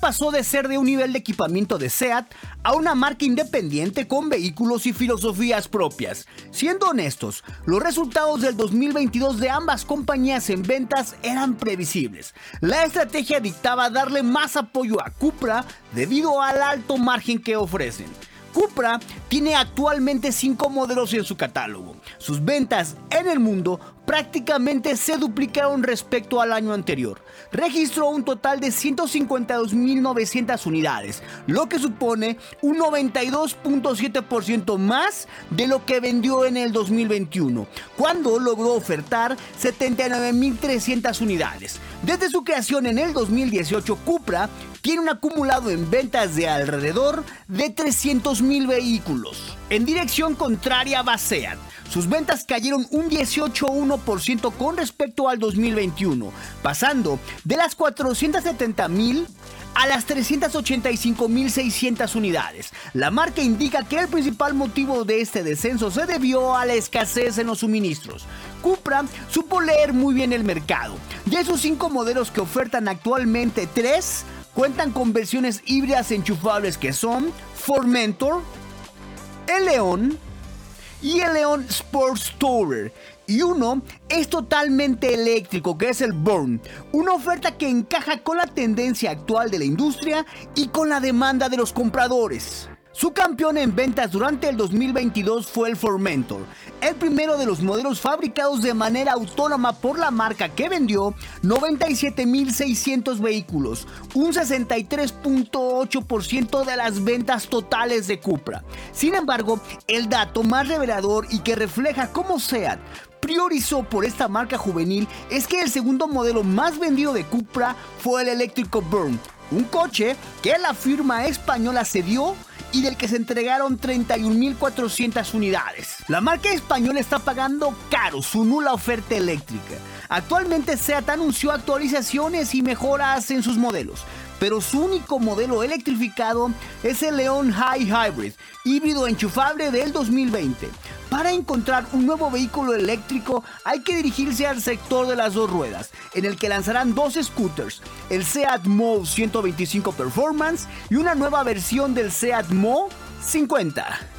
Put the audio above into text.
Pasó de ser de un nivel de equipamiento de SEAT a una marca independiente con vehículos y filosofías propias. Siendo honestos, los resultados del 2022 de ambas compañías en ventas eran previsibles. La estrategia dictaba darle más apoyo a Cupra debido al alto margen que ofrecen. Cupra tiene actualmente 5 modelos en su catálogo. Sus ventas en el mundo prácticamente se duplicaron respecto al año anterior. Registró un total de 152.900 unidades, lo que supone un 92.7% más de lo que vendió en el 2021, cuando logró ofertar 79.300 unidades. Desde su creación en el 2018, Cupra tiene un acumulado en ventas de alrededor de 300.000 vehículos. En dirección contraria Seat. Sus ventas cayeron un 18.1% con respecto al 2021, pasando de las 470.000 a las 385.600 unidades. La marca indica que el principal motivo de este descenso se debió a la escasez en los suministros. Cupra supo leer muy bien el mercado. De esos cinco modelos que ofertan actualmente, tres cuentan con versiones híbridas enchufables que son Formentor, el León y el León Sports Tourer. Y uno es totalmente eléctrico, que es el Burn. Una oferta que encaja con la tendencia actual de la industria y con la demanda de los compradores. Su campeón en ventas durante el 2022 fue el Formentor, el primero de los modelos fabricados de manera autónoma por la marca que vendió 97.600 vehículos, un 63.8% de las ventas totales de Cupra. Sin embargo, el dato más revelador y que refleja cómo SEAT priorizó por esta marca juvenil es que el segundo modelo más vendido de Cupra fue el eléctrico Burn, un coche que la firma española cedió y del que se entregaron 31.400 unidades. La marca española está pagando caro su nula oferta eléctrica. Actualmente SEAT anunció actualizaciones y mejoras en sus modelos, pero su único modelo electrificado es el León High Hybrid, híbrido enchufable del 2020. Para encontrar un nuevo vehículo eléctrico hay que dirigirse al sector de las dos ruedas, en el que lanzarán dos scooters, el Seat Mo 125 Performance y una nueva versión del Seat Mo 50.